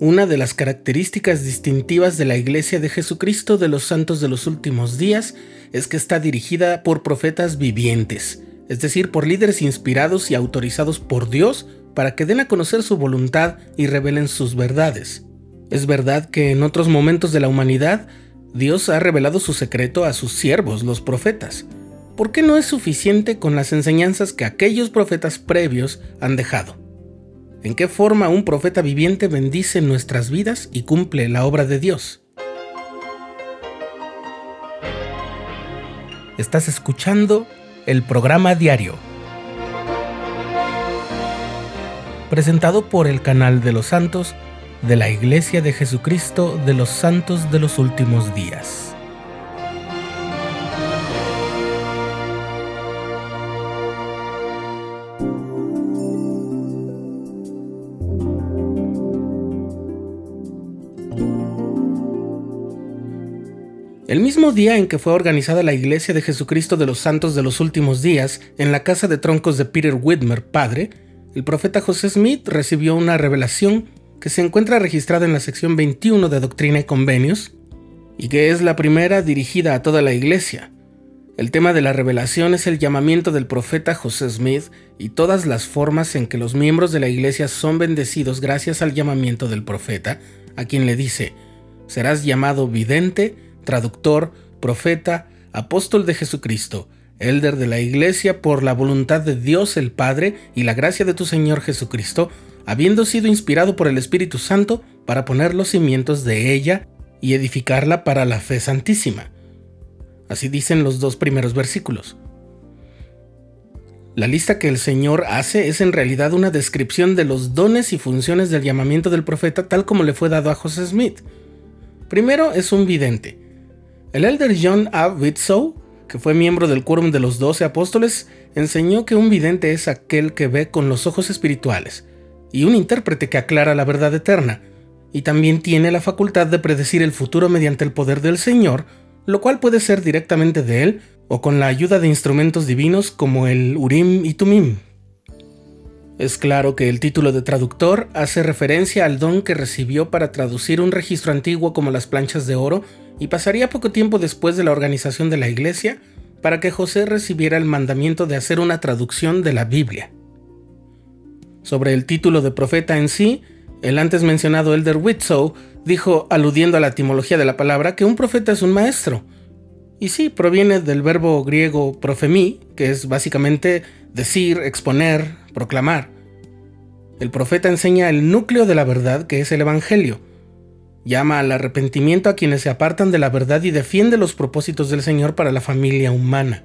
Una de las características distintivas de la Iglesia de Jesucristo de los Santos de los Últimos Días es que está dirigida por profetas vivientes, es decir, por líderes inspirados y autorizados por Dios para que den a conocer su voluntad y revelen sus verdades. Es verdad que en otros momentos de la humanidad, Dios ha revelado su secreto a sus siervos, los profetas. ¿Por qué no es suficiente con las enseñanzas que aquellos profetas previos han dejado? ¿En qué forma un profeta viviente bendice nuestras vidas y cumple la obra de Dios? Estás escuchando el programa diario, presentado por el canal de los santos de la Iglesia de Jesucristo de los Santos de los Últimos Días. El mismo día en que fue organizada la Iglesia de Jesucristo de los Santos de los Últimos Días en la casa de troncos de Peter Whitmer, padre, el profeta José Smith recibió una revelación que se encuentra registrada en la sección 21 de Doctrina y Convenios y que es la primera dirigida a toda la Iglesia. El tema de la revelación es el llamamiento del profeta José Smith y todas las formas en que los miembros de la Iglesia son bendecidos gracias al llamamiento del profeta, a quien le dice, serás llamado vidente, traductor, profeta, apóstol de Jesucristo, elder de la Iglesia por la voluntad de Dios el Padre y la gracia de tu Señor Jesucristo, habiendo sido inspirado por el Espíritu Santo para poner los cimientos de ella y edificarla para la fe santísima. Así dicen los dos primeros versículos. La lista que el Señor hace es en realidad una descripción de los dones y funciones del llamamiento del profeta tal como le fue dado a José Smith. Primero es un vidente, el elder John A. Witsow, que fue miembro del quórum de los doce apóstoles, enseñó que un vidente es aquel que ve con los ojos espirituales, y un intérprete que aclara la verdad eterna, y también tiene la facultad de predecir el futuro mediante el poder del Señor, lo cual puede ser directamente de él o con la ayuda de instrumentos divinos como el Urim y Tumim. Es claro que el título de traductor hace referencia al don que recibió para traducir un registro antiguo como las planchas de oro y pasaría poco tiempo después de la organización de la iglesia para que José recibiera el mandamiento de hacer una traducción de la Biblia. Sobre el título de profeta en sí, el antes mencionado Elder Whitsoe dijo, aludiendo a la etimología de la palabra, que un profeta es un maestro. Y sí, proviene del verbo griego profemí, que es básicamente decir, exponer, proclamar. El profeta enseña el núcleo de la verdad, que es el Evangelio, Llama al arrepentimiento a quienes se apartan de la verdad y defiende los propósitos del Señor para la familia humana.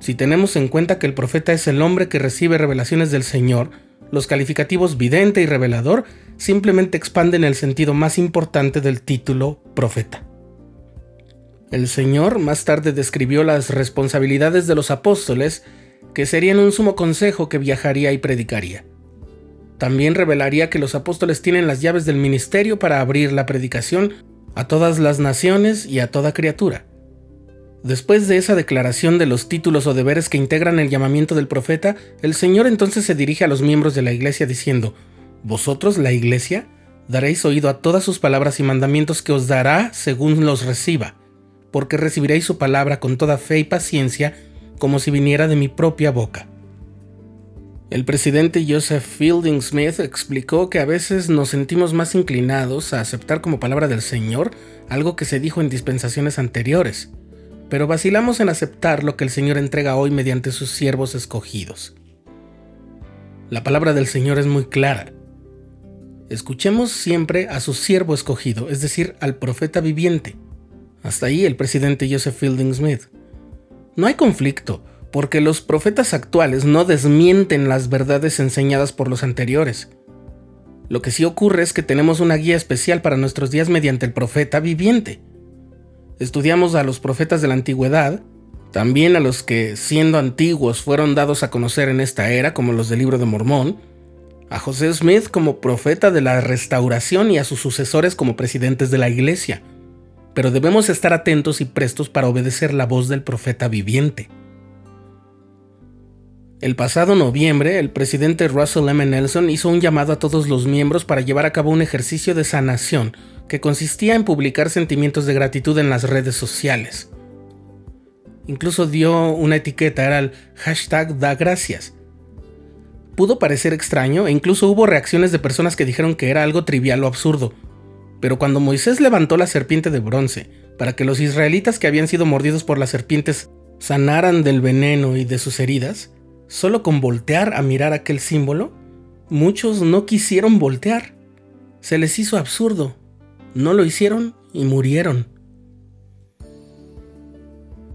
Si tenemos en cuenta que el profeta es el hombre que recibe revelaciones del Señor, los calificativos vidente y revelador simplemente expanden el sentido más importante del título profeta. El Señor más tarde describió las responsabilidades de los apóstoles, que serían un sumo consejo que viajaría y predicaría. También revelaría que los apóstoles tienen las llaves del ministerio para abrir la predicación a todas las naciones y a toda criatura. Después de esa declaración de los títulos o deberes que integran el llamamiento del profeta, el Señor entonces se dirige a los miembros de la iglesia diciendo, Vosotros, la iglesia, daréis oído a todas sus palabras y mandamientos que os dará según los reciba, porque recibiréis su palabra con toda fe y paciencia, como si viniera de mi propia boca. El presidente Joseph Fielding Smith explicó que a veces nos sentimos más inclinados a aceptar como palabra del Señor algo que se dijo en dispensaciones anteriores, pero vacilamos en aceptar lo que el Señor entrega hoy mediante sus siervos escogidos. La palabra del Señor es muy clara. Escuchemos siempre a su siervo escogido, es decir, al profeta viviente. Hasta ahí el presidente Joseph Fielding Smith. No hay conflicto, porque los profetas actuales no desmienten las verdades enseñadas por los anteriores. Lo que sí ocurre es que tenemos una guía especial para nuestros días mediante el profeta viviente. Estudiamos a los profetas de la antigüedad, también a los que, siendo antiguos, fueron dados a conocer en esta era, como los del libro de Mormón, a José Smith como profeta de la restauración y a sus sucesores como presidentes de la iglesia. Pero debemos estar atentos y prestos para obedecer la voz del profeta viviente. El pasado noviembre, el presidente Russell M. Nelson hizo un llamado a todos los miembros para llevar a cabo un ejercicio de sanación que consistía en publicar sentimientos de gratitud en las redes sociales. Incluso dio una etiqueta, era el hashtag da gracias. Pudo parecer extraño e incluso hubo reacciones de personas que dijeron que era algo trivial o absurdo. Pero cuando Moisés levantó la serpiente de bronce para que los israelitas que habían sido mordidos por las serpientes sanaran del veneno y de sus heridas, solo con voltear a mirar aquel símbolo, muchos no quisieron voltear. Se les hizo absurdo. No lo hicieron y murieron.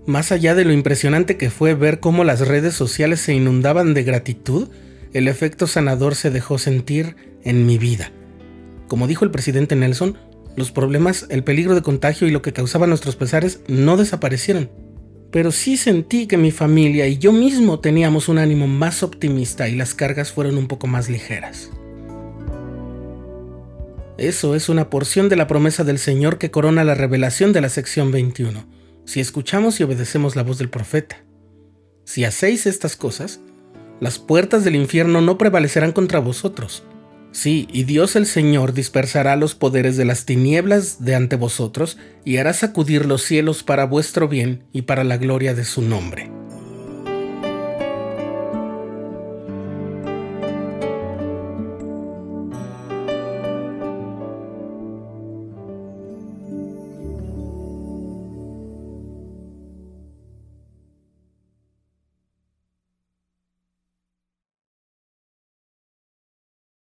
Más allá de lo impresionante que fue ver cómo las redes sociales se inundaban de gratitud, el efecto sanador se dejó sentir en mi vida. Como dijo el presidente Nelson, los problemas, el peligro de contagio y lo que causaban nuestros pesares no desaparecieron pero sí sentí que mi familia y yo mismo teníamos un ánimo más optimista y las cargas fueron un poco más ligeras. Eso es una porción de la promesa del Señor que corona la revelación de la sección 21, si escuchamos y obedecemos la voz del profeta. Si hacéis estas cosas, las puertas del infierno no prevalecerán contra vosotros. Sí, y Dios el Señor dispersará los poderes de las tinieblas de ante vosotros y hará sacudir los cielos para vuestro bien y para la gloria de su nombre.